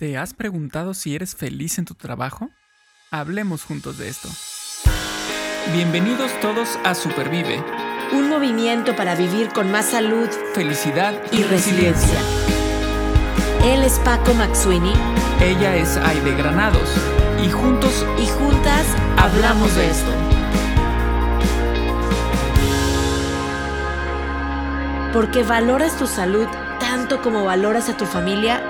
¿Te has preguntado si eres feliz en tu trabajo? Hablemos juntos de esto. Bienvenidos todos a Supervive. Un movimiento para vivir con más salud, felicidad y, resiliencia. Él es Paco Maxuini. Ella es Aide Granados. Y juntos y juntas hablamos de esto. Porque valoras tu salud tanto como valoras a tu familia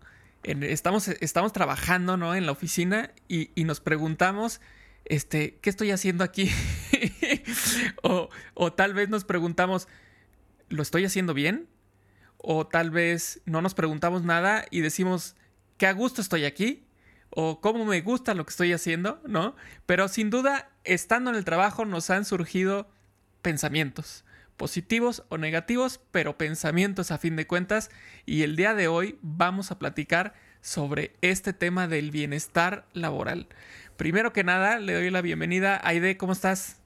estamos, estamos trabajando, ¿no? En la oficina y, nos preguntamos, este, ¿qué estoy haciendo aquí? o, o tal vez nos preguntamos, ¿lo estoy haciendo bien? O tal vez no nos preguntamos nada y decimos, ¿qué a gusto estoy aquí? o cómo me gusta lo que estoy haciendo, ¿no? Pero sin duda, estando en el trabajo nos han surgido pensamientos positivos o negativos, pero pensamientos a fin de cuentas. Y el día de hoy vamos a platicar sobre este tema del bienestar laboral. Primero que nada, le doy la bienvenida. Aide, ¿cómo estás?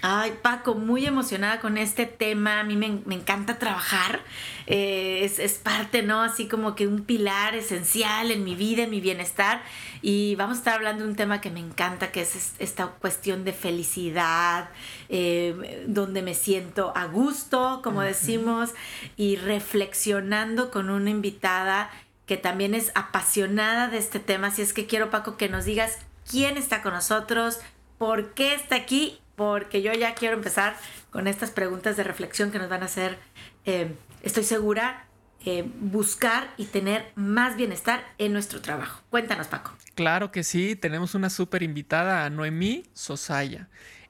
Ay, Paco, muy emocionada con este tema. A mí me, encanta trabajar. Eh, es, parte, ¿no? Así como que un pilar esencial en mi vida, en mi bienestar. Y vamos a estar hablando de un tema que me encanta, que es esta cuestión de felicidad, eh, donde me siento a gusto, como decimos, y reflexionando con una invitada que también es apasionada de este tema. Así es que quiero, Paco, que nos digas quién está con nosotros, por qué está aquí porque yo ya quiero empezar con estas preguntas de reflexión que nos van a hacer, eh, estoy segura, eh, buscar y tener más bienestar en nuestro trabajo. Cuéntanos, Paco. Claro que sí, tenemos una súper invitada a Noemí Sosaya.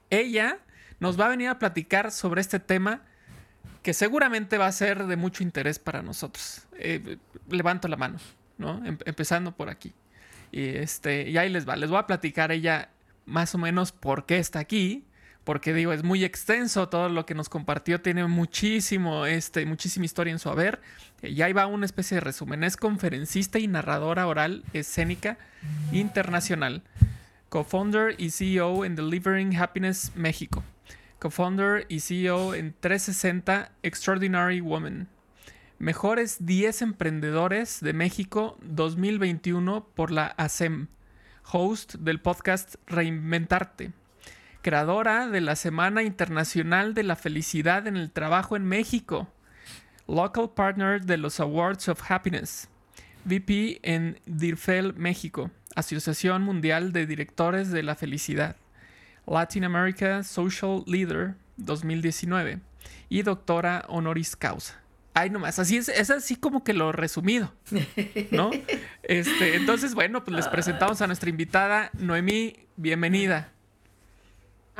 Ella nos va a venir a platicar sobre este tema que seguramente va a ser de mucho interés para nosotros. Eh, levanto la mano, ¿no? Em, empezando por aquí. Y, este, y ahí les va, les voy a platicar ella más o menos por qué está aquí, porque digo, es muy extenso todo lo que nos compartió, tiene muchísimo, este, muchísima historia en su haber. Eh, ya iba una especie de resumen. Es conferencista y narradora oral escénica internacional. Co-founder y CEO en Delivering Happiness México. Co-founder y CEO en 360 Extraordinary Woman. Mejores 10 emprendedores de México 2021 por la ASEM. Host del podcast Reinventarte creadora de la Semana Internacional de la Felicidad en el Trabajo en México, Local Partner de los Awards of Happiness, VP en DIRFEL México, Asociación Mundial de Directores de la Felicidad, Latin America Social Leader 2019 y doctora honoris causa. Ay, nomás, así es, es así como que lo resumido, ¿no? Este, entonces, bueno, pues les presentamos a nuestra invitada, Noemí, bienvenida.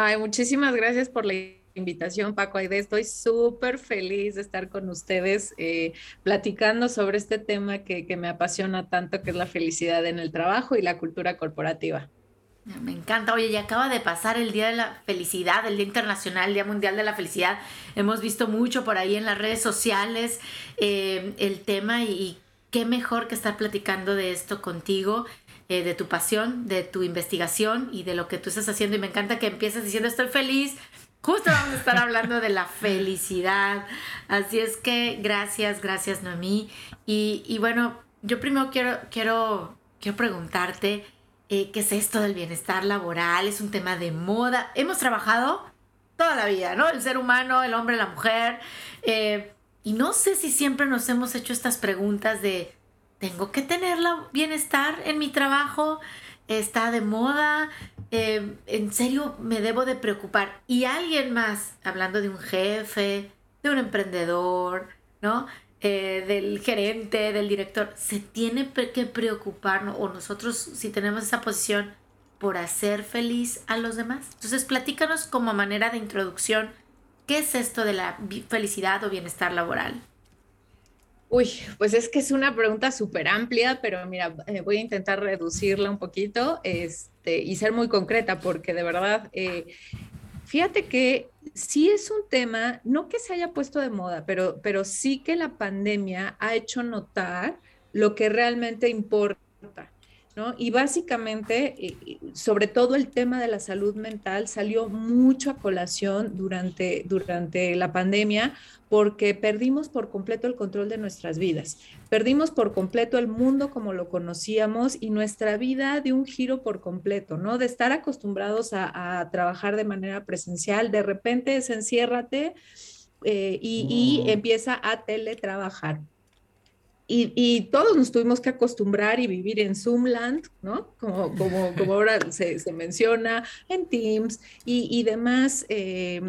Ay, muchísimas gracias por la invitación, Paco Aide. Estoy súper feliz de estar con ustedes eh, platicando sobre este tema que, me apasiona tanto, que es la felicidad en el trabajo y la cultura corporativa. Me encanta. Oye, ya acaba de pasar el Día de la Felicidad, el Día Internacional, el Día Mundial de la Felicidad. Hemos visto mucho por ahí en las redes sociales eh, el tema y qué mejor que estar platicando de esto contigo. Eh, de tu pasión, de tu investigación y de lo que tú estás haciendo. Y me encanta que empieces diciendo estoy feliz. Justo vamos a estar hablando de la felicidad. Así es que gracias, gracias Noemí. Y, y bueno, yo primero quiero, quiero, quiero preguntarte eh, qué es esto del bienestar laboral. Es un tema de moda. Hemos trabajado toda la vida, ¿no? El ser humano, el hombre, la mujer. Eh, y no sé si siempre nos hemos hecho estas preguntas de tengo que tener bienestar en mi trabajo, está de moda, eh, en serio me debo de preocupar. Y alguien más, hablando de un jefe, de un emprendedor, ¿no? Eh, del gerente, del director, se tiene que preocupar, o nosotros si tenemos esa posición, por hacer feliz a los demás. Entonces, platícanos como manera de introducción, ¿qué es esto de la felicidad o bienestar laboral? Uy, pues es que es una pregunta súper amplia, pero mira, eh, voy a intentar reducirla un poquito este, y ser muy concreta, porque de verdad, eh, fíjate que sí es un tema, no que se haya puesto de moda, pero, pero sí que la pandemia ha hecho notar lo que realmente importa. ¿No? Y básicamente, eh, sobre todo el tema de la salud mental salió mucho a colación durante, durante la pandemia porque perdimos por completo el control de nuestras vidas, perdimos por completo el mundo como lo conocíamos y nuestra vida de un giro por completo, ¿no? De estar acostumbrados a, trabajar de manera presencial, de repente se enciérrate eh, y, y empieza a teletrabajar y, todos nos tuvimos que acostumbrar y vivir en Zoomland, ¿no? Como, como, como ahora se, se, menciona, en Teams y, y demás eh,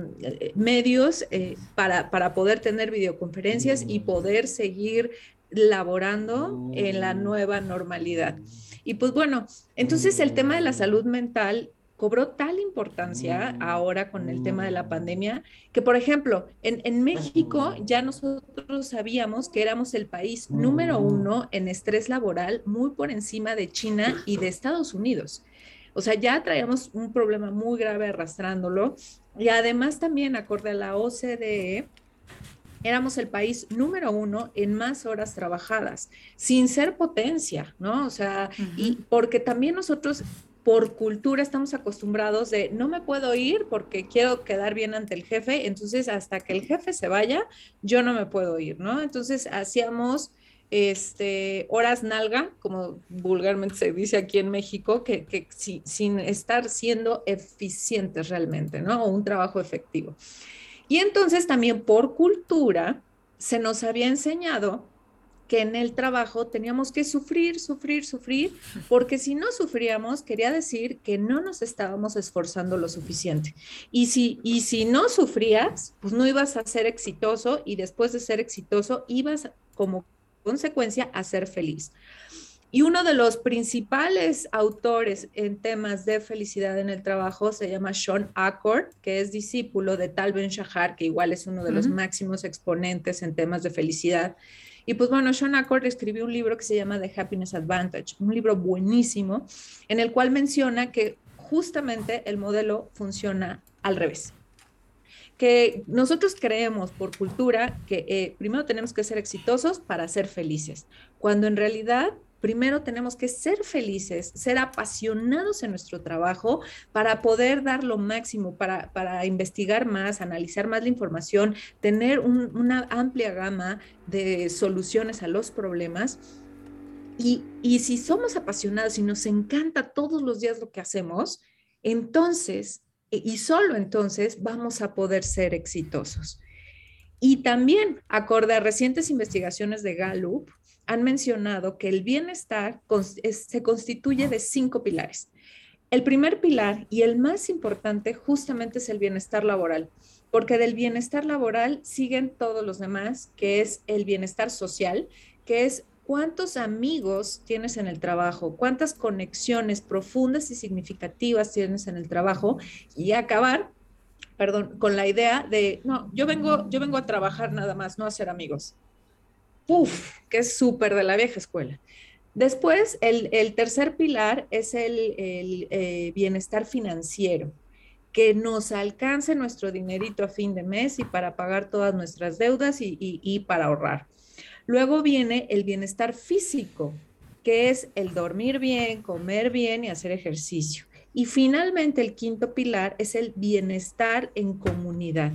medios eh, para, para poder tener videoconferencias y poder seguir laborando en la nueva normalidad. Y pues bueno, entonces el tema de la salud mental cobró tal importancia mm. ahora con el tema de la pandemia que, por ejemplo, en, México ya nosotros sabíamos que éramos el país número mm. uno en estrés laboral, muy por encima de China y de Estados Unidos. O sea, ya traíamos un problema muy grave arrastrándolo. Y además también, acorde a la OCDE, éramos el país número uno en más horas trabajadas, sin ser potencia, ¿no? O sea, y porque también nosotros por cultura estamos acostumbrados de no me puedo ir porque quiero quedar bien ante el jefe, entonces hasta que el jefe se vaya, yo no me puedo ir, ¿no? Entonces hacíamos este, horas nalga, como vulgarmente se dice aquí en México, que, que sin estar siendo eficientes realmente, ¿no? O un trabajo efectivo. Y entonces también por cultura se nos había enseñado que en el trabajo teníamos que sufrir, sufrir, sufrir, porque si no sufríamos, quería decir que no nos estábamos esforzando lo suficiente. Y si, y si no sufrías, pues no ibas a ser exitoso y después de ser exitoso, ibas como consecuencia a ser feliz. Y uno de los principales autores en temas de felicidad en el trabajo se llama Sean Accord, que es discípulo de Tal Ben Shahar, que igual es uno de los máximos exponentes en temas de felicidad. Y pues bueno, Sean Accord escribió un libro que se llama The Happiness Advantage, un libro buenísimo en el cual menciona que justamente el modelo funciona al revés. Que nosotros creemos por cultura que eh, primero tenemos que ser exitosos para ser felices, cuando en realidad primero tenemos que ser felices, ser apasionados en nuestro trabajo para poder dar lo máximo, para, investigar más, analizar más la información, tener una amplia gama de soluciones a los problemas. Y, y si somos apasionados y nos encanta todos los días lo que hacemos, entonces, e, y solo entonces, vamos a poder ser exitosos. Y también, acorde a recientes investigaciones de Gallup, han mencionado que el bienestar se constituye de cinco pilares. El primer pilar y el más importante justamente es el bienestar laboral, porque del bienestar laboral siguen todos los demás, que es el bienestar social, que es cuántos amigos tienes en el trabajo, cuántas conexiones profundas y significativas tienes en el trabajo y acabar, perdón, con la idea de, no, yo vengo, yo vengo a trabajar nada más, no a ser amigos ¡puf! que es súper de la vieja escuela. Después, el, tercer pilar es el, eh, bienestar financiero, que nos alcance nuestro dinerito a fin de mes y para pagar todas nuestras deudas y para ahorrar. Luego viene el bienestar físico, que es el dormir bien, comer bien y hacer ejercicio. Y finalmente el quinto pilar es el bienestar en comunidad,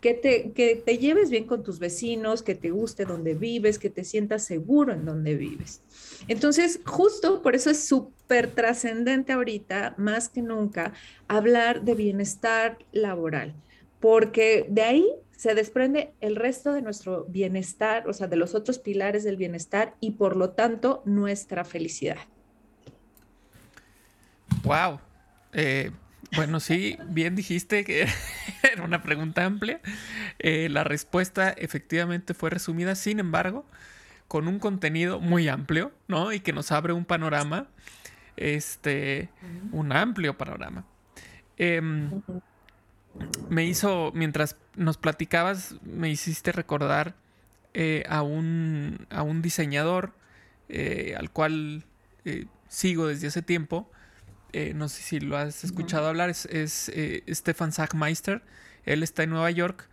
que te, que te lleves bien con tus vecinos, que te guste donde vives, que te sientas seguro en donde vives. Entonces, justo por eso es súper trascendente ahorita, más que nunca, hablar de bienestar laboral, porque de ahí se desprende el resto de nuestro bienestar, o sea, de los otros pilares del bienestar y por lo tanto nuestra felicidad. Wow. Eh, bueno, sí, bien dijiste que era una pregunta amplia. Eh, la respuesta efectivamente fue resumida, sin embargo, con un contenido muy amplio, ¿no? Y que nos abre un panorama, este, un amplio panorama. Em, me hizo, mientras nos platicabas, me hiciste recordar eh, a, un, a un diseñador al cual sigo desde hace tiempo. No sé si lo has escuchado hablar, es, es Stefan Sackmeister. Él está en Nueva York.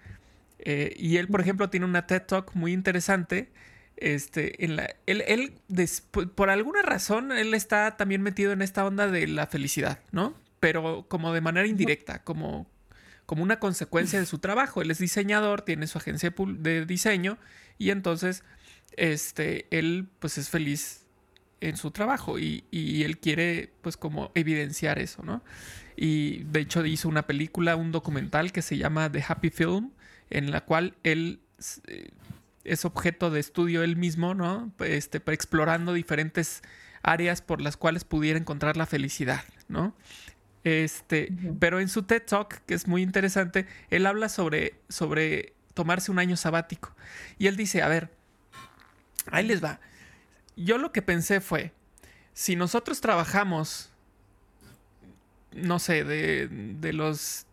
y él, por ejemplo, tiene una TED Talk muy interesante. Este, en la, él, él por alguna razón, él está también metido en esta onda de la felicidad, ¿no? Pero como de manera indirecta, como, como una consecuencia de su trabajo. Él es diseñador, tiene su agencia de diseño y entonces este, él pues es feliz en su trabajo y, él quiere pues como evidenciar eso, ¿no? Y de hecho hizo una película, un documental que se llama The Happy Film, en la cual él eh, es objeto de estudio él mismo, ¿no? Este, explorando diferentes áreas por las cuales pudiera encontrar la felicidad, ¿no? Este, pero en su TED Talk, que es muy interesante, él habla sobre, sobre tomarse un año sabático. Y él dice, a ver, ahí les va. Yo lo que pensé fue, si nosotros trabajamos, no sé, de, de los,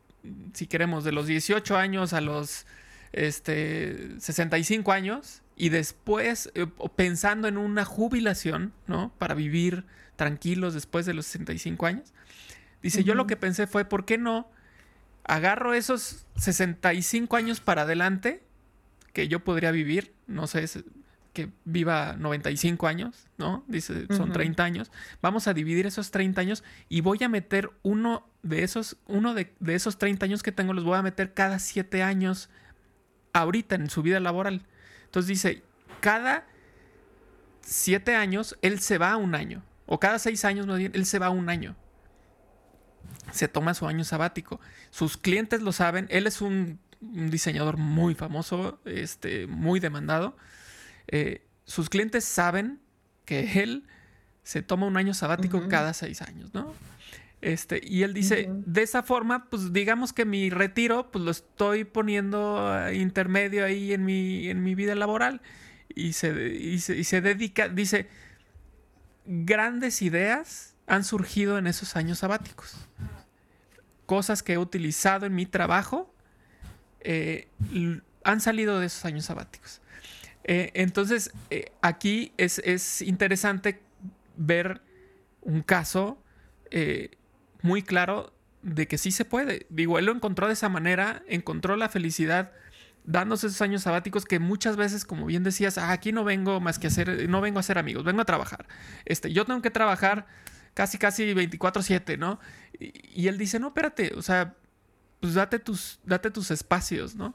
si queremos, de los 18 años a los este, 65 años y después eh, pensando en una jubilación, ¿no? Para vivir tranquilos después de los 65 años, Dice, yo lo que pensé fue, ¿por qué no agarro esos 65 años para adelante que yo podría vivir? No sé, que viva 95 años, ¿no? Dice, son 30 años. Vamos a dividir esos 30 años y voy a meter uno de esos, uno de, de esos 30 años que tengo, los voy a meter cada 7 años ahorita en su vida laboral. Entonces dice, cada 7 años él se va a un año. O cada 6 años, más bien, él se va a un año se toma su año sabático. Sus clientes lo saben, él es un, diseñador muy famoso, este, muy demandado. Eh, sus clientes saben que él se toma un año sabático cada seis años, ¿no? Este, y él dice, de esa forma, pues digamos que mi retiro, pues lo estoy poniendo intermedio ahí en mi, en mi vida laboral. Y se, y se dedica, dice, grandes ideas han surgido en esos años sabáticos cosas que he utilizado en mi trabajo eh, han salido de esos años sabáticos. Eh, entonces, eh, aquí es, interesante ver un caso muy claro de que sí se puede. Digo, él lo encontró de esa manera, encontró la felicidad dándose esos años sabáticos que muchas veces, como bien decías, ah, aquí no vengo más que hacer, no vengo a ser amigos, vengo a trabajar. Este, yo tengo que trabajar casi, casi 24/7, ¿no? Y, él dice, no, espérate, o sea, pues date tus, date tus espacios, ¿no?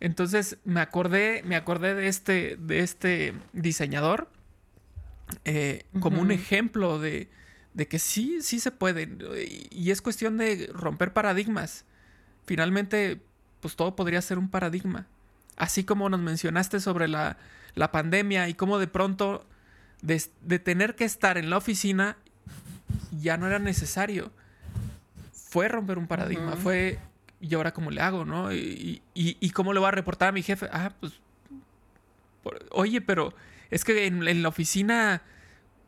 Entonces me acordé, me acordé de este, de este diseñador eh, como un ejemplo de, de, que sí, sí se puede. Y es cuestión de romper paradigmas. Finalmente, pues todo podría ser un paradigma. Así como nos mencionaste sobre la, la pandemia y cómo de pronto de, de, tener que estar en la oficina ya no era necesario. Fue romper un paradigma, fue, ¿y ahora cómo le hago, no? Y, y, cómo le voy a reportar a mi jefe? Ah, pues, oye, pero es que en, la oficina,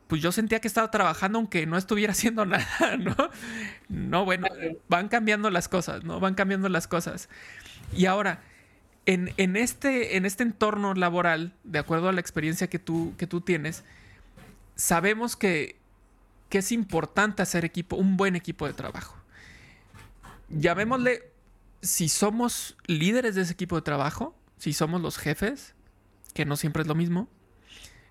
pues yo sentía que estaba trabajando aunque no estuviera haciendo nada, ¿no? No, bueno, van cambiando las cosas, ¿no? Van cambiando las cosas. Y ahora, en, en, este, en este entorno laboral, de acuerdo a la experiencia que tú, que tú tienes, sabemos que que es importante hacer equipo, un buen equipo de trabajo. Llamémosle, si somos líderes de ese equipo de trabajo, si somos los jefes, que no siempre es lo mismo,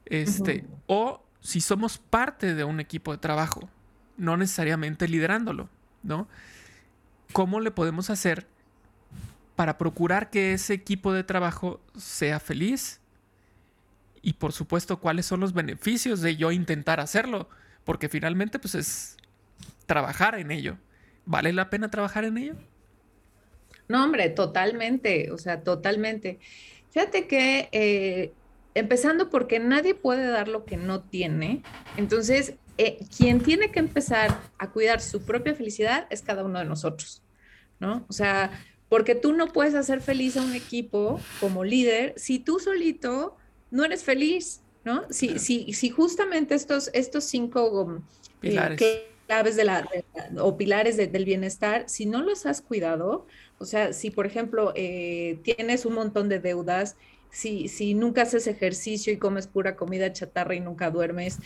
este, o si somos parte de un equipo de trabajo, no necesariamente liderándolo, ¿no? ¿Cómo le podemos hacer para procurar que ese equipo de trabajo sea feliz? Y por supuesto, ¿cuáles son los beneficios de yo intentar hacerlo? porque finalmente pues es trabajar en ello. ¿Vale la pena trabajar en ello? No, hombre, totalmente, o sea, totalmente. Fíjate que eh, empezando porque nadie puede dar lo que no tiene, entonces eh, quien tiene que empezar a cuidar su propia felicidad es cada uno de nosotros, ¿no? O sea, porque tú no puedes hacer feliz a un equipo como líder si tú solito no eres feliz. ¿no? Si, si, justamente estos, estos cinco eh, claves de la, o pilares del bienestar, si no los has cuidado, o sea, si por ejemplo eh, tienes un montón de deudas si, si nunca haces ejercicio y comes pura comida chatarra y nunca duermes,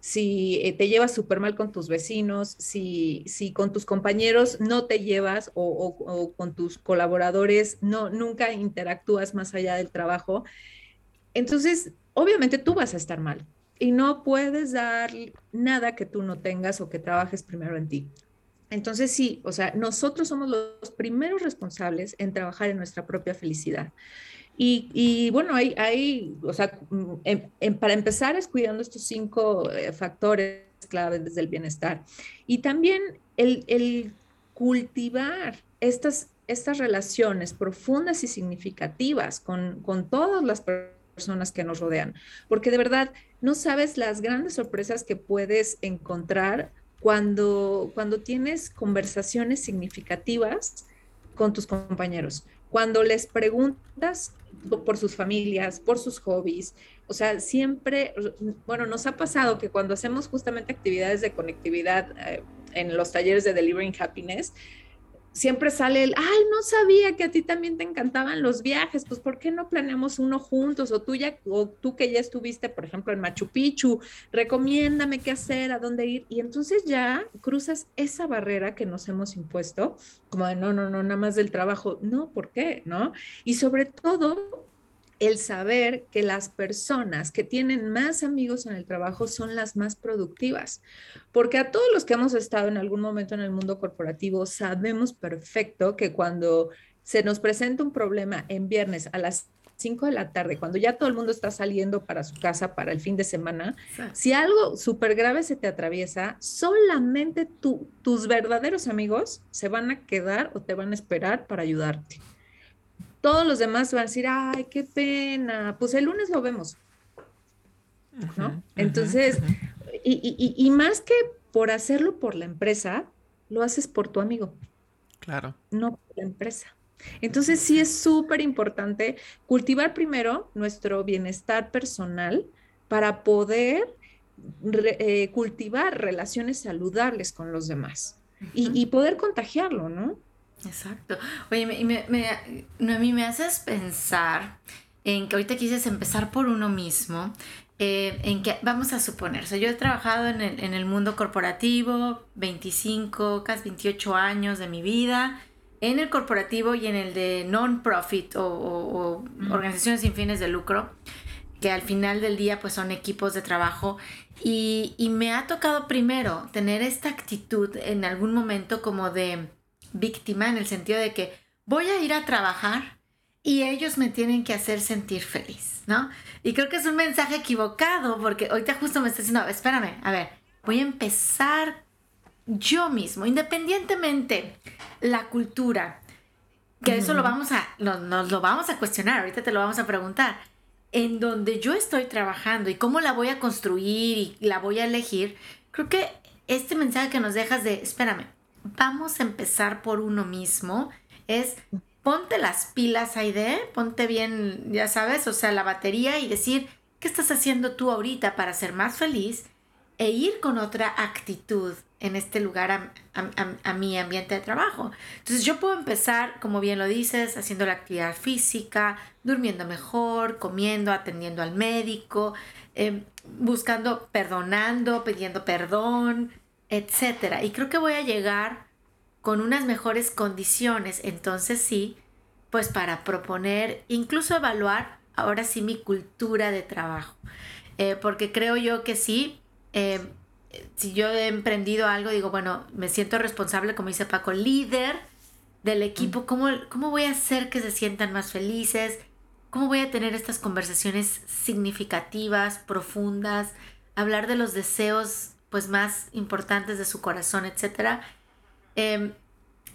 si eh, te llevas súper mal con tus vecinos, si, si con tus compañeros no te llevas o, con tus colaboradores no, nunca interactúas más allá del trabajo, entonces obviamente tú vas a estar mal y no puedes dar nada que tú no tengas o que trabajes primero en ti. Entonces sí, o sea, nosotros somos los primeros responsables en trabajar en nuestra propia felicidad. Y, bueno, hay, o sea, mm, para empezar es cuidando estos cinco eh, factores claves del bienestar. Y también el, cultivar estas, estas relaciones profundas y significativas con, con todas las personas que nos rodean, porque de verdad no sabes las grandes sorpresas que puedes encontrar cuando, cuando tienes conversaciones significativas con tus compañeros. Cuando les preguntas por sus familias, por sus hobbies. O sea, siempre, bueno, nos ha pasado que cuando hacemos justamente actividades de conectividad eh, en los talleres de Delivering Happiness, siempre sale el, ay, no sabía que a ti también te encantaban los viajes, pues ¿por qué no planeamos uno juntos? O tú ya, o tú que ya estuviste, por ejemplo, en Machu Picchu, recomiéndame qué hacer, a dónde ir. Y entonces ya cruzas esa barrera que nos hemos impuesto, como de no, no, no, nada más del trabajo. No, ¿por qué? ¿No? Y sobre todo el saber que las personas que tienen más amigos en el trabajo son las más productivas. Porque a todos los que hemos estado en algún momento en el mundo corporativo, sabemos perfecto que cuando se nos presenta un problema en viernes a las 5 de la tarde, cuando ya todo el mundo está saliendo para su casa para el fin de semana, si algo súper grave se te atraviesa, solamente tú, tus verdaderos amigos se van a quedar o te van a esperar para ayudarte todos los demás van a decir, ay, qué pena, pues el lunes lo vemos. ¿No? Entonces, y, más que por hacerlo por la empresa, lo haces por tu amigo. Claro. No por la empresa. Entonces, sí es súper importante cultivar primero nuestro bienestar personal para poder eh, cultivar relaciones saludables con los demás y, y poder contagiarlo, ¿no? Exacto. Oye, me, me, me, a mí me haces pensar en que ahorita quisieras empezar por uno mismo, eh, en que vamos a suponer, o sea, yo he trabajado en el, en el mundo corporativo 25, casi 28 años de mi vida, en el corporativo y en el de non-profit o, o, organizaciones sin fines de lucro, que al final del día pues son equipos de trabajo y, y me ha tocado primero tener esta actitud en algún momento como de víctima en el sentido de que voy a ir a trabajar y ellos me tienen que hacer sentir feliz, ¿no? Y creo que es un mensaje equivocado porque ahorita justo me está diciendo, espérame, a ver, voy a empezar yo mismo, independientemente la cultura, que eso lo vamos a, nos lo vamos a cuestionar, ahorita te lo vamos a preguntar, en donde yo estoy trabajando y cómo la voy a construir y la voy a elegir, creo que este mensaje que nos dejas de, espérame, vamos a empezar por uno mismo, es ponte las pilas, Aide, ponte bien, ya sabes, o sea, la batería y decir, ¿qué estás haciendo tú ahorita para ser más feliz? E ir con otra actitud en este lugar a, mi ambiente de trabajo. Entonces yo puedo empezar, como bien lo dices, haciendo la actividad física, durmiendo mejor, comiendo, atendiendo al médico, em, buscando, perdonando, pidiendo perdón, etcétera. Y creo que voy a llegar con unas mejores condiciones, entonces sí, pues para proponer, incluso evaluar ahora sí mi cultura de trabajo. Eh, porque creo yo que sí, eh, si yo he emprendido algo, digo, bueno, me siento responsable, como dice Paco, líder del equipo, ¿cómo, cómo voy a hacer que se sientan más felices? ¿Cómo voy a tener estas conversaciones significativas, profundas? Hablar de los deseos pues más importantes de su corazón, etc. Em,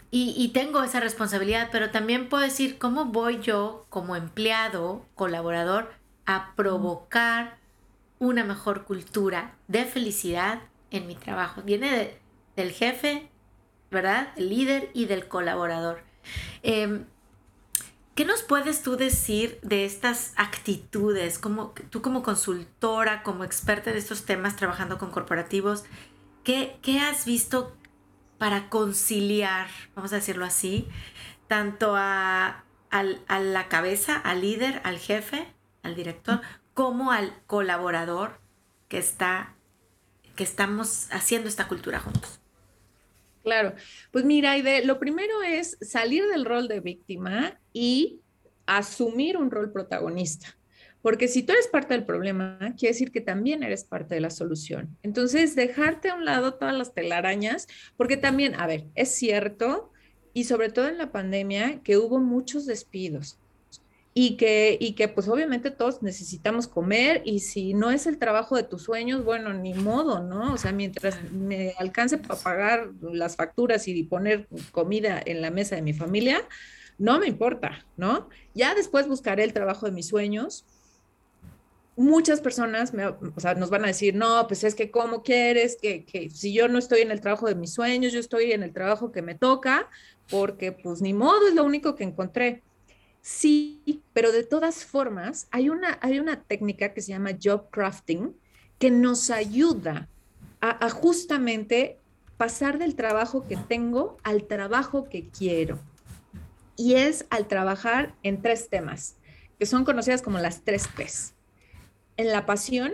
y, tengo esa responsabilidad, pero también puedo decir cómo voy yo como empleado, colaborador, a provocar una mejor cultura de felicidad en mi trabajo. Viene del jefe, ¿verdad? Del líder y del colaborador. Em, ¿Qué nos puedes tú decir de estas actitudes? Como, tú como consultora, como experta de estos temas, trabajando con corporativos, ¿qué, ¿qué, has visto para conciliar, vamos a decirlo así, tanto a a la cabeza, al líder, al jefe, al director, como al colaborador que está que estamos haciendo esta cultura juntos. Claro, pues mira, Aide, lo primero es salir del rol de víctima y asumir un rol protagonista. Porque si tú eres parte del problema, quiere decir que también eres parte de la solución. Entonces, dejarte a un lado todas las telarañas, porque también, a ver, es cierto, y sobre todo en la pandemia, que hubo muchos despidos y que, y que pues obviamente todos necesitamos comer y si no es el trabajo de tus sueños, bueno, ni modo, ¿no? O sea, mientras me alcance para pagar las facturas y poner comida en la mesa de mi familia, no me importa, ¿no? Ya después buscaré el trabajo de mis sueños. Muchas personas me, o sea, nos van a decir, no, pues es que cómo quieres que, que si yo no estoy en el trabajo de mis sueños, yo estoy en el trabajo que me toca, porque pues ni modo, es lo único que encontré. Sí, pero de todas formas, hay una, hay una técnica que se llama job crafting que nos ayuda a, a justamente pasar del trabajo que tengo al trabajo que quiero y es al trabajar en tres temas, que son conocidas como las tres P's. En la pasión,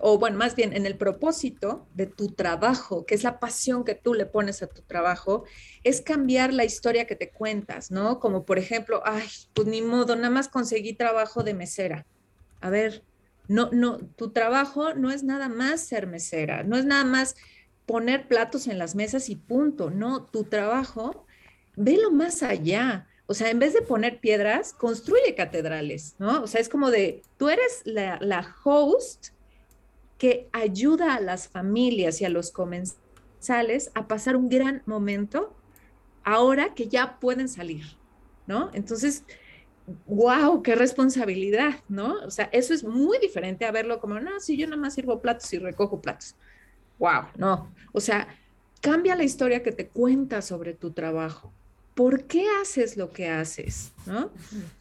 o bueno, más bien en el propósito de tu trabajo, que es la pasión que tú le pones a tu trabajo, es cambiar la historia que te cuentas, ¿no? Como por ejemplo, ay, pues ni modo, nada más conseguí trabajo de mesera. A ver, no, no, tu trabajo no es nada más ser mesera, no es nada más poner platos en las mesas y punto, no, tu trabajo velo más allá. O sea, en vez de poner piedras, construye catedrales, ¿no? O sea, es como de, tú eres la, la host que ayuda a las familias y a los comensales a pasar un gran momento ahora que ya pueden salir, ¿no? Entonces, wow, qué responsabilidad, ¿no? O sea, eso es muy diferente a verlo como, no, si yo nada más sirvo platos y recojo platos. Wow, no. O sea, cambia la historia que te cuenta sobre tu trabajo por qué haces lo que haces, ¿no?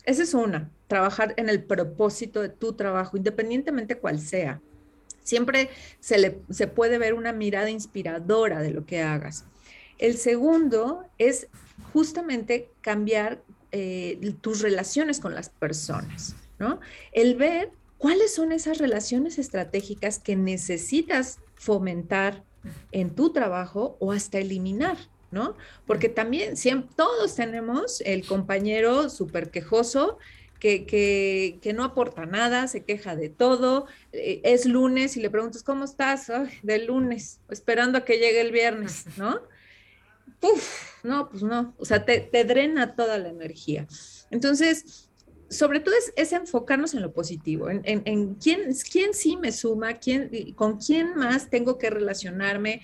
Esa es una, trabajar en el propósito de tu trabajo, independientemente cuál sea. Siempre se, le, se puede ver una mirada inspiradora de lo que hagas. El segundo es justamente cambiar eh, tus relaciones con las personas, ¿no? El ver cuáles son esas relaciones estratégicas que necesitas fomentar en tu trabajo o hasta eliminar, ¿no? Porque también siempre, todos tenemos el compañero súper quejoso que, que, no aporta nada, se queja de todo, eh, es lunes y le preguntas, ¿cómo estás? Ay, de lunes, esperando a que llegue el viernes, ¿no? Uf, no, pues no, o sea, te, drena toda la energía. Entonces, sobre todo es, enfocarnos en lo positivo, en, en, quién, quién sí me suma, quién, con quién más tengo que relacionarme,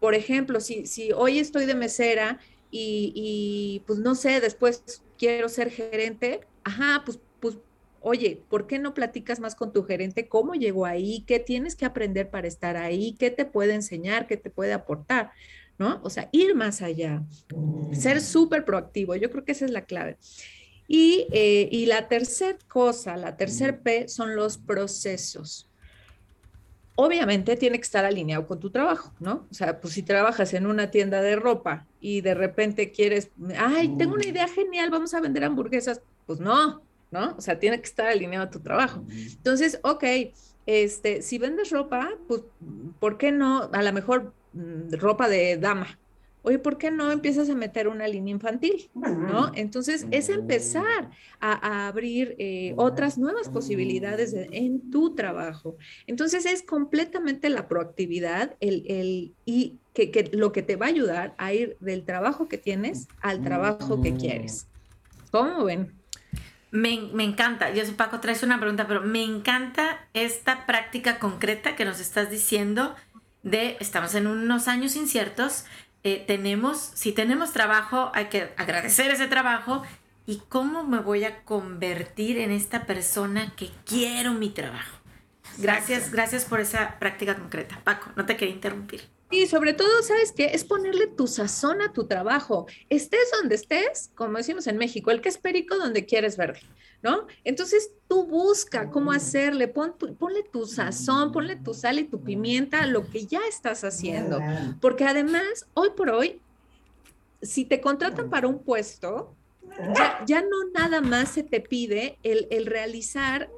por ejemplo, si, si hoy estoy de mesera y, pues no sé, después quiero ser gerente, ajá, pues, pues, oye, ¿por qué no platicas más con tu gerente? ¿Cómo llegó ahí? ¿Qué tienes que aprender para estar ahí? ¿Qué te puede enseñar? ¿Qué te puede aportar? ¿No? O sea, ir más allá, ser mm. súper proactivo, yo creo que esa es la clave. Y, eh, y la tercera cosa, la tercer mm. P, son los procesos obviamente tiene que estar alineado con tu trabajo, ¿no? O sea, pues si trabajas en una tienda de ropa y de repente quieres, ay, tengo una idea genial, vamos a vender hamburguesas, pues no, ¿no? O sea, tiene que estar alineado a tu trabajo. Entonces, ok, este, si vendes ropa, pues, ¿por qué no? A lo mejor mm, ropa de dama, oye, ¿por qué no empiezas a meter una línea infantil? ¿No? Entonces, es empezar a, abrir eh, otras nuevas posibilidades en tu trabajo. Entonces, es completamente la proactividad el, y que, lo que te va a ayudar a ir del trabajo que tienes al trabajo que quieres. ¿Cómo ven? Me, me, encanta, yo sé Paco, traes una pregunta, pero me encanta esta práctica concreta que nos estás diciendo de, estamos en unos años inciertos, eh, tenemos, si tenemos trabajo, hay que agradecer ese trabajo y cómo me voy a convertir en esta persona que quiero mi trabajo. Gracias, gracias por esa práctica concreta. Paco, no te quería interrumpir. Y sobre todo, ¿sabes qué? Es ponerle tu sazón a tu trabajo. Estés donde estés, como decimos en México, el que es perico donde quieres verde, ¿no? Entonces tú busca cómo hacerle, ponle tu sazón, ponle tu sal y tu pimienta a lo que ya estás haciendo. Porque además, hoy por hoy, si te contratan para un puesto, ya, no nada más se te pide el, realizar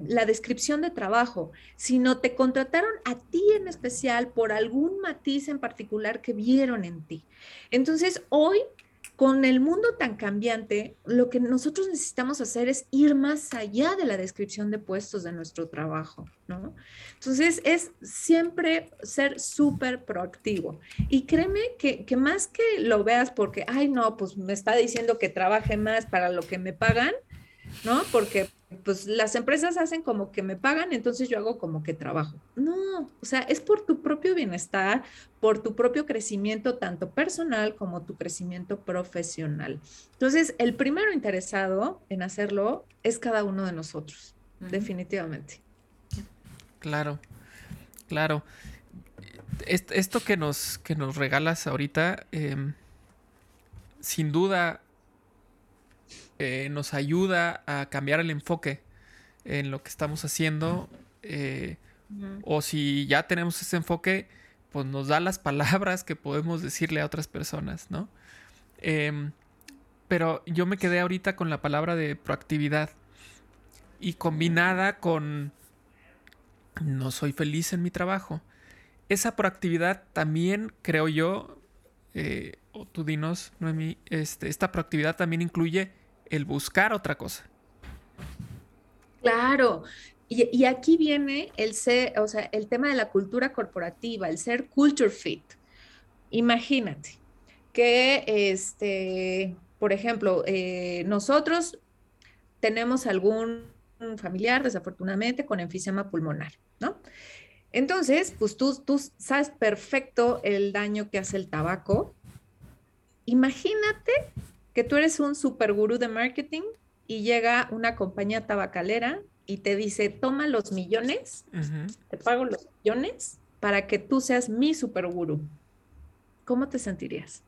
la descripción de trabajo, sino te contrataron a ti en especial por algún matiz en particular que vieron en ti. Entonces, hoy con el mundo tan cambiante, lo que nosotros necesitamos hacer es ir más allá de la descripción de puestos de nuestro trabajo, ¿no? Entonces, es siempre ser súper proactivo. Y créeme que, que, más que lo veas porque, ay, no, pues me está diciendo que trabaje más para lo que me pagan, ¿no? Porque pues las empresas hacen como que me pagan, entonces yo hago como que trabajo. No, o sea, es por tu propio bienestar, por tu propio crecimiento, tanto personal como tu crecimiento profesional. Entonces, el primero interesado en hacerlo es cada uno de nosotros, definitivamente. Claro, claro. Esto que nos, que nos regalas ahorita, em, sin duda eh, nos ayuda a cambiar el enfoque en lo que estamos haciendo. Eh, o si ya tenemos ese enfoque, pues nos da las palabras que podemos decirle a otras personas, ¿no? Em, pero yo me quedé ahorita con la palabra de proactividad y combinada con no soy feliz en mi trabajo. Esa proactividad también, creo yo, eh, o tú dinos, Noemi, este, esta proactividad también incluye el buscar otra cosa. Claro. Y, aquí viene el ser, o sea, el tema de la cultura corporativa, el ser culture fit. Imagínate que, este, por ejemplo, eh, nosotros tenemos algún familiar, desafortunadamente, con enfisema pulmonar, ¿no? Entonces, pues tú, tú sabes perfecto el daño que hace el tabaco. Imagínate que tú eres un super gurú de marketing y llega una compañía tabacalera y te dice, toma los millones, te pago los millones para que tú seas mi super gurú. ¿Cómo te sentirías?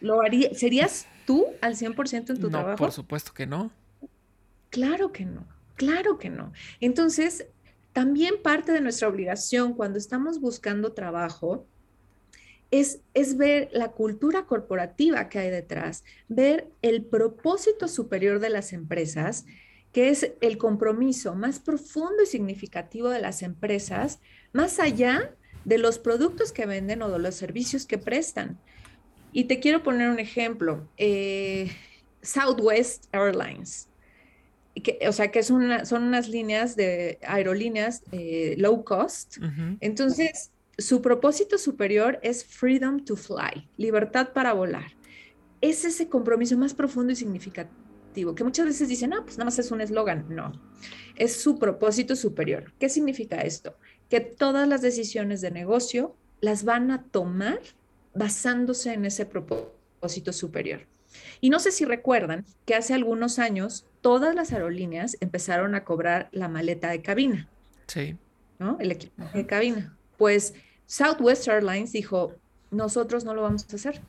¿Lo haría, ¿Serías tú al 100% en tu trabajo? No, por supuesto que no. Claro que no, claro que no. Entonces, también parte de nuestra obligación cuando estamos buscando trabajo es, ver la cultura corporativa que hay detrás, ver el propósito superior de las empresas, que es el compromiso más profundo y significativo de las empresas, más allá de los productos que venden o de los servicios que prestan. Y te quiero poner un ejemplo. Eh, Southwest Airlines, que, o sea, que son unas líneas de aerolíneas eh, low cost. Entonces, su propósito superior es freedom to fly, libertad para volar. Es ese compromiso más profundo y significativo, que muchas veces dicen, ah, pues nada más es un eslogan. No, es su propósito superior. ¿Qué significa esto? Que todas las decisiones de negocio las van a tomar basándose en ese propósito superior. Y no sé si recuerdan que hace algunos años todas las aerolíneas empezaron a cobrar la maleta de cabina. Sí. ¿No? El equipo de cabina. Pues Southwest Airlines dijo, nosotros no lo vamos a hacer.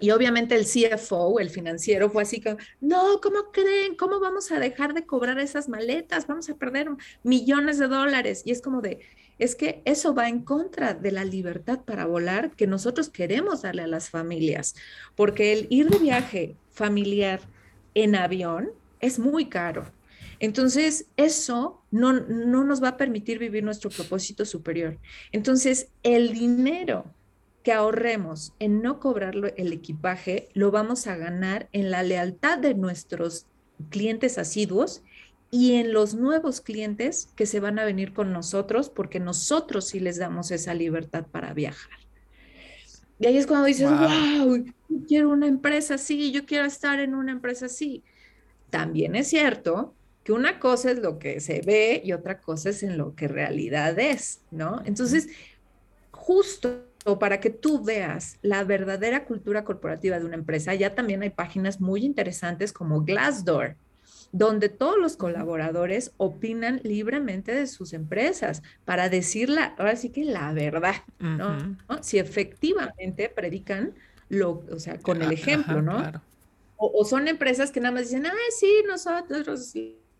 Y obviamente el CFO, el financiero, fue así como, no, ¿cómo creen? ¿Cómo vamos a dejar de cobrar esas maletas? Vamos a perder millones de dólares. Y es como de, es que eso va en contra de la libertad para volar que nosotros queremos darle a las familias, porque el ir de viaje familiar en avión es muy caro. Entonces, eso no, nos va a permitir vivir nuestro propósito superior. Entonces, el dinero que ahorremos en no cobrar el equipaje, lo vamos a ganar en la lealtad de nuestros clientes asiduos y en los nuevos clientes que se van a venir con nosotros porque nosotros sí les damos esa libertad para viajar. Y ahí es cuando dices, wow, yo quiero una empresa así, yo quiero estar en una empresa así. También es cierto que una cosa es lo que se ve y otra cosa es en lo que realidad es, ¿no? Entonces, justo para que tú veas la verdadera cultura corporativa de una empresa, ya también hay páginas muy interesantes como Glassdoor, donde todos los colaboradores opinan libremente de sus empresas para decirla, ahora sí que la verdad, ¿no? Si efectivamente predican lo, o sea, con el ejemplo, ¿no? O, o, son empresas que nada más dicen, ah, sí, nosotros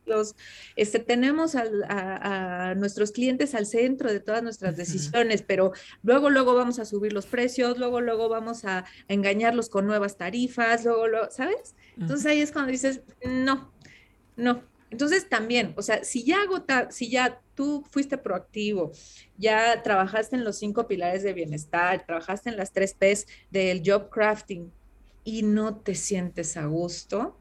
los, este, tenemos a, nuestros clientes al centro de todas nuestras decisiones, pero luego, luego vamos a subir los precios, luego, luego vamos a, engañarlos con nuevas tarifas, luego, luego, ¿sabes? Entonces ahí es cuando dices, no, no. Entonces también, o sea, si ya agota, si ya tú fuiste proactivo, ya trabajaste en los cinco pilares de bienestar, trabajaste en las tres P's del job crafting y no te sientes a gusto,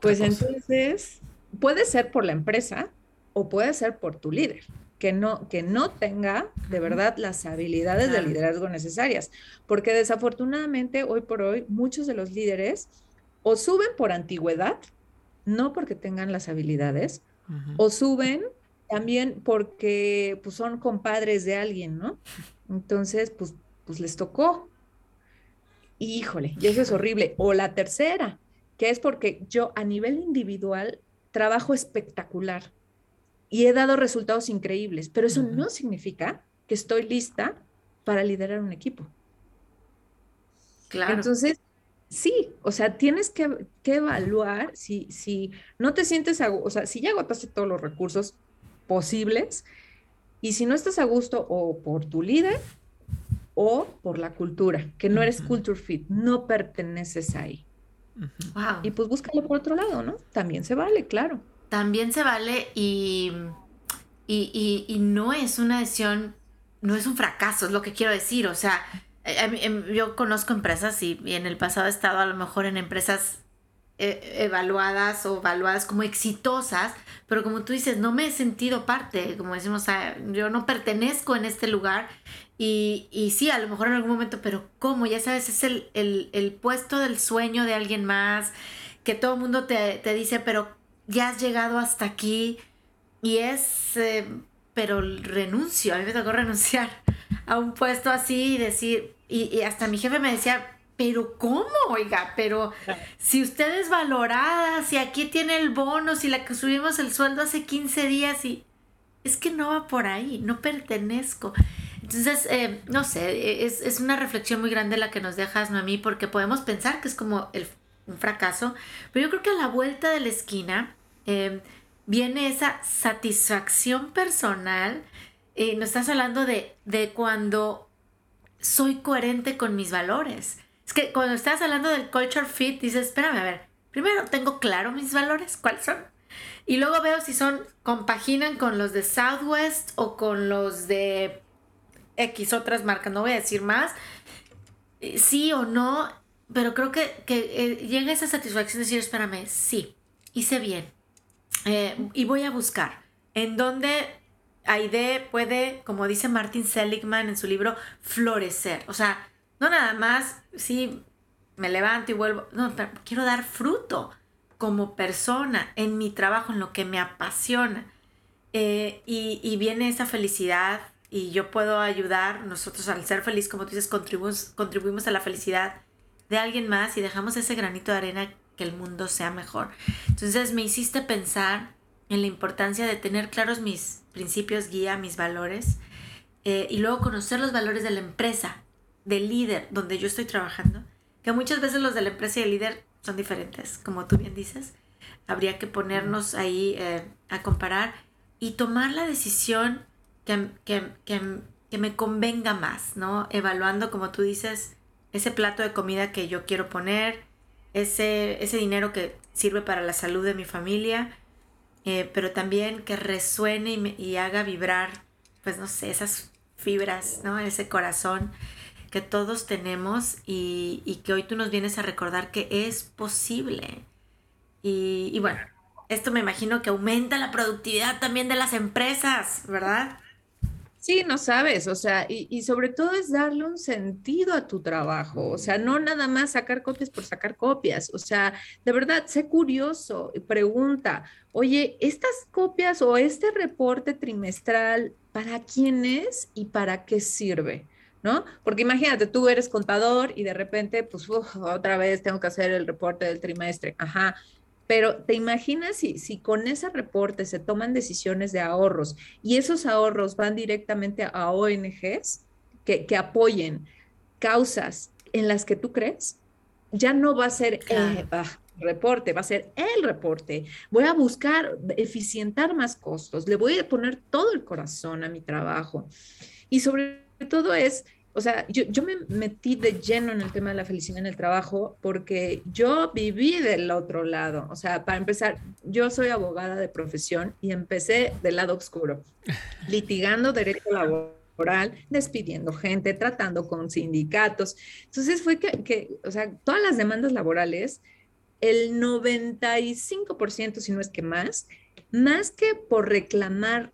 pues entonces puede ser por la empresa o puede ser por tu líder, que no, que no tenga de verdad las habilidades de liderazgo necesarias, porque desafortunadamente hoy por hoy muchos de los líderes o suben por antigüedad, no porque tengan las habilidades, o suben también porque pues, son compadres de alguien, ¿no? Entonces, pues, pues les tocó. Híjole, y eso es horrible. O la tercera, que es porque yo a nivel individual trabajo espectacular y he dado resultados increíbles, pero eso no significa que estoy lista para liderar un equipo. Claro. Entonces, sí, o sea, tienes que, evaluar si, si no te sientes, a, o sea, si ya agotaste todos los recursos posibles y si no estás a gusto o por tu líder o por la cultura, que no eres culture fit, no perteneces ahí. Y pues búscalo por otro lado, ¿no? También se vale, claro. También se vale y, y, y, no es una decisión, no es un fracaso, es lo que quiero decir. O sea, eh, em, yo conozco empresas y, en el pasado he estado a lo mejor en empresas eh, evaluadas o evaluadas como exitosas, pero como tú dices, no me he sentido parte, como decimos, yo no pertenezco en este lugar y, y sí, a lo mejor en algún momento, pero ¿cómo? Ya sabes, es el, el, el puesto del sueño de alguien más, que todo el mundo te, te, dice, pero ya has llegado hasta aquí y es, eh, pero renuncio, a mí me tocó renunciar a un puesto así y decir, y, y hasta mi jefe me decía, pero ¿cómo? Oiga, pero si usted es valorada, si aquí tiene el bono, si la que subimos el sueldo hace 15 días y es que no va por ahí, no pertenezco. Entonces, eh, no sé, es, es, una reflexión muy grande la que nos dejas, Noemí, porque podemos pensar que es como el, un fracaso, pero yo creo que a la vuelta de la esquina eh, viene esa satisfacción personal. Eh, nos estás hablando de, de cuando soy coherente con mis valores. Es que cuando estás hablando del culture fit, dices, espérame, a ver, primero tengo claro mis valores, ¿cuáles son? Y luego veo si son, compaginan con los de Southwest o con los de X otras marcas, no voy a decir más, eh, sí o no, pero creo que, que eh, llega esa satisfacción de decir, espérame, sí, hice bien. Eh, y voy a buscar en dónde Aide puede, como dice Martin Seligman en su libro, florecer. O sea, no nada más, sí, me levanto y vuelvo, no, pero quiero dar fruto como persona en mi trabajo, en lo que me apasiona. y, y, viene esa felicidad y yo puedo ayudar, nosotros al ser feliz, como tú dices, contribuimos, contribuimos a la felicidad de alguien más y dejamos ese granito de arena que el mundo sea mejor. Entonces me hiciste pensar en la importancia de tener claros mis principios guía, mis valores, eh, y luego conocer los valores de la empresa, del líder donde yo estoy trabajando, que muchas veces los de la empresa y el líder son diferentes, como tú bien dices. Habría que ponernos ahí eh, a comparar y tomar la decisión que, me convenga más, ¿no? Evaluando, como tú dices, ese plato de comida que yo quiero poner, ese, ese dinero que sirve para la salud de mi familia, eh, pero también que resuene y, haga vibrar, pues no sé, esas fibras, ¿no? Ese corazón que todos tenemos y, y, que hoy tú nos vienes a recordar que es posible. Y, y bueno, esto me imagino que aumenta la productividad también de las empresas, ¿verdad? Sí, no sabes, o sea, y, sobre todo es darle un sentido a tu trabajo, o sea, no nada más sacar copias por sacar copias, o sea, de verdad, sé curioso, pregunta, oye, estas copias o este reporte trimestral, ¿para quién es y para qué sirve? ¿No? Porque imagínate, tú eres contador y de repente, pues, otra vez tengo que hacer el reporte del trimestre. Ajá, pero te imaginas si, si con ese reporte se toman decisiones de ahorros y esos ahorros van directamente a ONGs que, que apoyen causas en las que tú crees, ya no va a ser, eh, reporte, va a ser el reporte. Voy a buscar eficientar más costos, le voy a poner todo el corazón a mi trabajo. Y sobre todo es, o sea, yo, yo me metí de lleno en el tema de la felicidad en el trabajo porque yo viví del otro lado. O sea, para empezar, yo soy abogada de profesión y empecé del lado oscuro, litigando derecho laboral despidiendo gente, tratando con sindicatos. Entonces fue que, que, o sea, todas las demandas laborales el 95%, si no es que más, más que por reclamar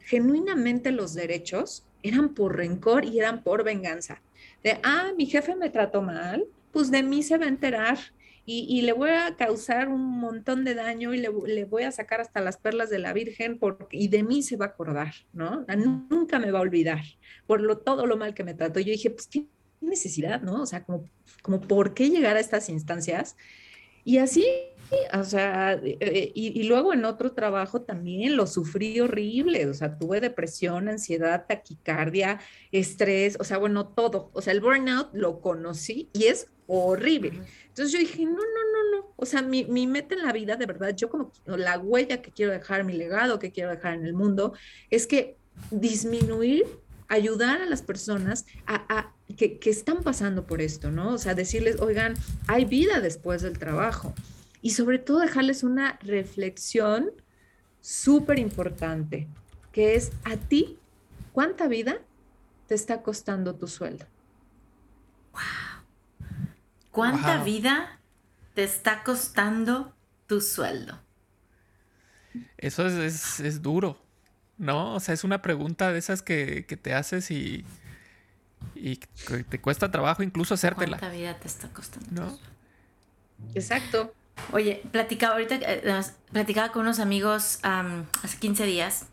genuinamente los derechos, eran por rencor y eran por venganza. De, ah, mi jefe me trató mal, pues de mí se va a enterar y, le voy a causar un montón de daño y le, voy a sacar hasta las perlas de la Virgen porque, y de mí se va a acordar, ¿no? Nunca me va a olvidar por lo, todo lo mal que me trató. Yo dije, pues, ¿qué necesidad, no? O sea, como, como por qué llegar a estas instancias. Y así, o sea, eh, y, y, luego en otro trabajo también lo sufrí horrible, o sea, tuve depresión, ansiedad, taquicardia, estrés, o sea, bueno, todo. O sea, el burnout lo conocí y es horrible. Entonces yo dije, no, no, no, no. O sea, mi, mi, meta en la vida, de verdad, yo como la huella que quiero dejar, mi legado que quiero dejar en el mundo, es que disminuir ayudar a las personas a, que, están pasando por esto, ¿no? O sea, decirles, oigan, hay vida después del trabajo. Y sobre todo dejarles una reflexión súper importante, que es a ti, ¿cuánta vida te está costando tu sueldo? Wow. ¿Cuánta vida te está costando tu sueldo? Eso es, es duro. ¿no? O sea, es una pregunta de esas que, te haces y, y te cuesta trabajo incluso hacértela. ¿Cuánta vida te está costando? ¿No? Exacto. Oye, platicaba ahorita, eh, platicaba con unos amigos hace 15 días.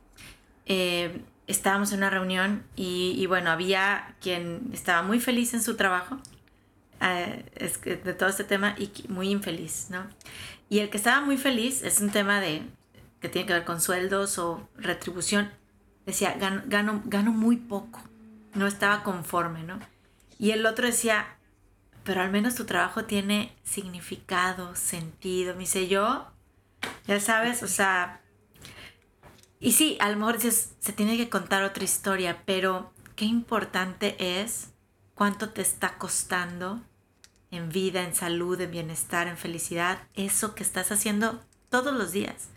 Eh, estábamos en una reunión y, bueno, había quien estaba muy feliz en su trabajo eh, es de todo este tema y muy infeliz, ¿no? Y el que estaba muy feliz es un tema de que tiene que ver con sueldos o retribución, decía, gano, gano, muy poco, no estaba conforme, ¿no? Y el otro decía, pero al menos tu trabajo tiene significado, sentido. Me dice, yo, ya sabes, o sea, y sí, a lo se tiene que contar otra historia, pero qué importante es cuánto te está costando en vida, en salud, en bienestar, en felicidad, eso que estás haciendo todos los días.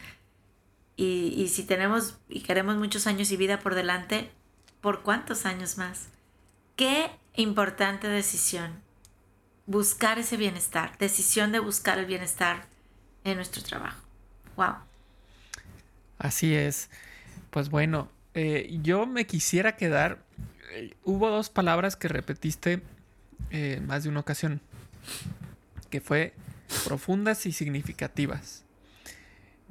Y, si tenemos y queremos muchos años y vida por delante, ¿por cuántos años más? Qué importante decisión. Buscar ese bienestar, decisión de buscar el bienestar en nuestro trabajo. Wow. Así es. Pues bueno, eh, yo me quisiera quedar. Eh, hubo dos palabras que repetiste eh, más de una ocasión, que fue profundas y significativas.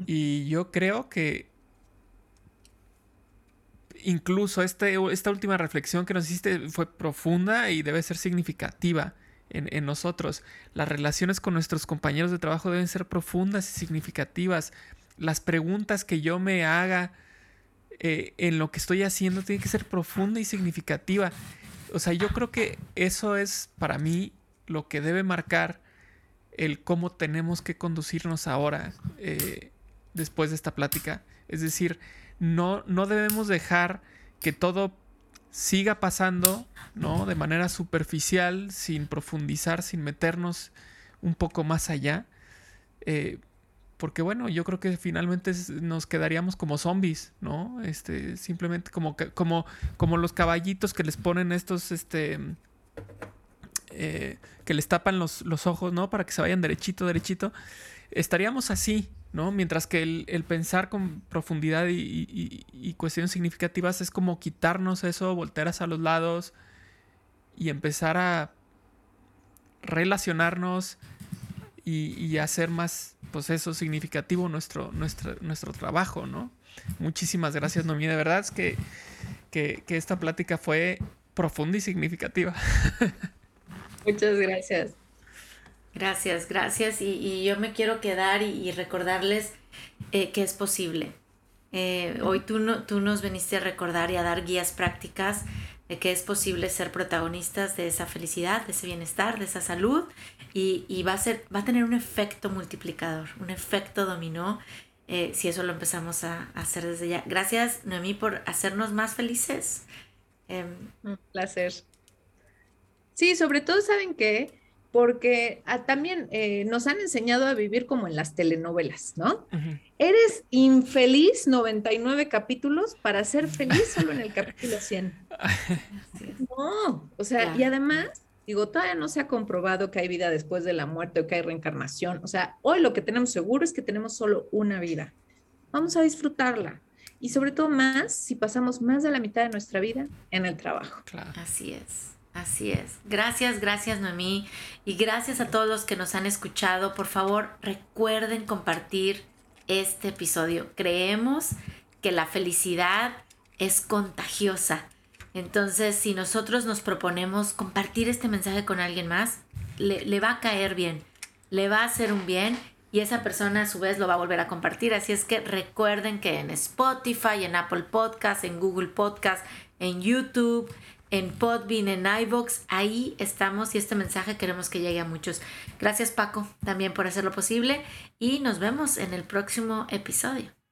Y yo creo que incluso este, esta última reflexión que nos hiciste fue profunda y debe ser significativa en, nosotros. Las relaciones con nuestros compañeros de trabajo deben ser profundas y significativas. Las preguntas que yo me haga eh, en lo que estoy haciendo tienen que ser profunda y significativa. O sea, yo creo que eso es para mí lo que debe marcar el cómo tenemos que conducirnos ahora. Eh, después de esta plática. Es decir, no, no debemos dejar que todo siga pasando, ¿no? De manera superficial, sin profundizar, sin meternos un poco más allá. Eh, porque bueno, yo creo que finalmente nos quedaríamos como zombies, ¿no? Este, simplemente como, como, como los caballitos que les ponen estos, este, eh, que les tapan los, los, ojos, ¿no? Para que se vayan derechito, derechito. Estaríamos así, ¿no? Mientras que el, pensar con profundidad y, cuestiones significativas es como quitarnos eso, voltear hacia los lados y empezar a relacionarnos y, hacer más, pues eso, significativo nuestro, nuestro, nuestro trabajo, ¿no? Muchísimas gracias, Noemí. De verdad es que, que esta plática fue profunda y significativa. Muchas gracias. Gracias, gracias. Y, yo me quiero quedar y, recordarles eh, que es posible. Eh, hoy tú, no, tú nos veniste a recordar y a dar guías prácticas de que es posible ser protagonistas de esa felicidad, de ese bienestar, de esa salud y, va, a ser, va a tener un efecto multiplicador, un efecto dominó eh, si eso lo empezamos a, hacer desde ya. Gracias, Noemí, por hacernos más felices. Em, un placer. Sí, sobre todo, ¿saben qué? Porque ah, también eh, nos han enseñado a vivir como en las telenovelas, ¿no? Eres infeliz 99 capítulos para ser feliz solo en el capítulo 100. no, o sea, y además, digo, todavía no se ha comprobado que hay vida después de la muerte o que hay reencarnación. O sea, hoy lo que tenemos seguro es que tenemos solo una vida. Vamos a disfrutarla. Y sobre todo más si pasamos más de la mitad de nuestra vida en el trabajo. Claro. Así es. Así es. Gracias, gracias Noemí. Y gracias a todos los que nos han escuchado. Por favor, recuerden compartir este episodio. Creemos que la felicidad es contagiosa. Entonces, si nosotros nos proponemos compartir este mensaje con alguien más, le, le, va a caer bien, le va a hacer un bien y esa persona a su vez lo va a volver a compartir. Así es que recuerden que en Spotify, en Apple Podcast, en Google Podcast, en YouTube, en Podbean, en iVoox. Ahí estamos y este mensaje queremos que llegue a muchos. Gracias Paco también por hacerlo posible y nos vemos en el próximo episodio.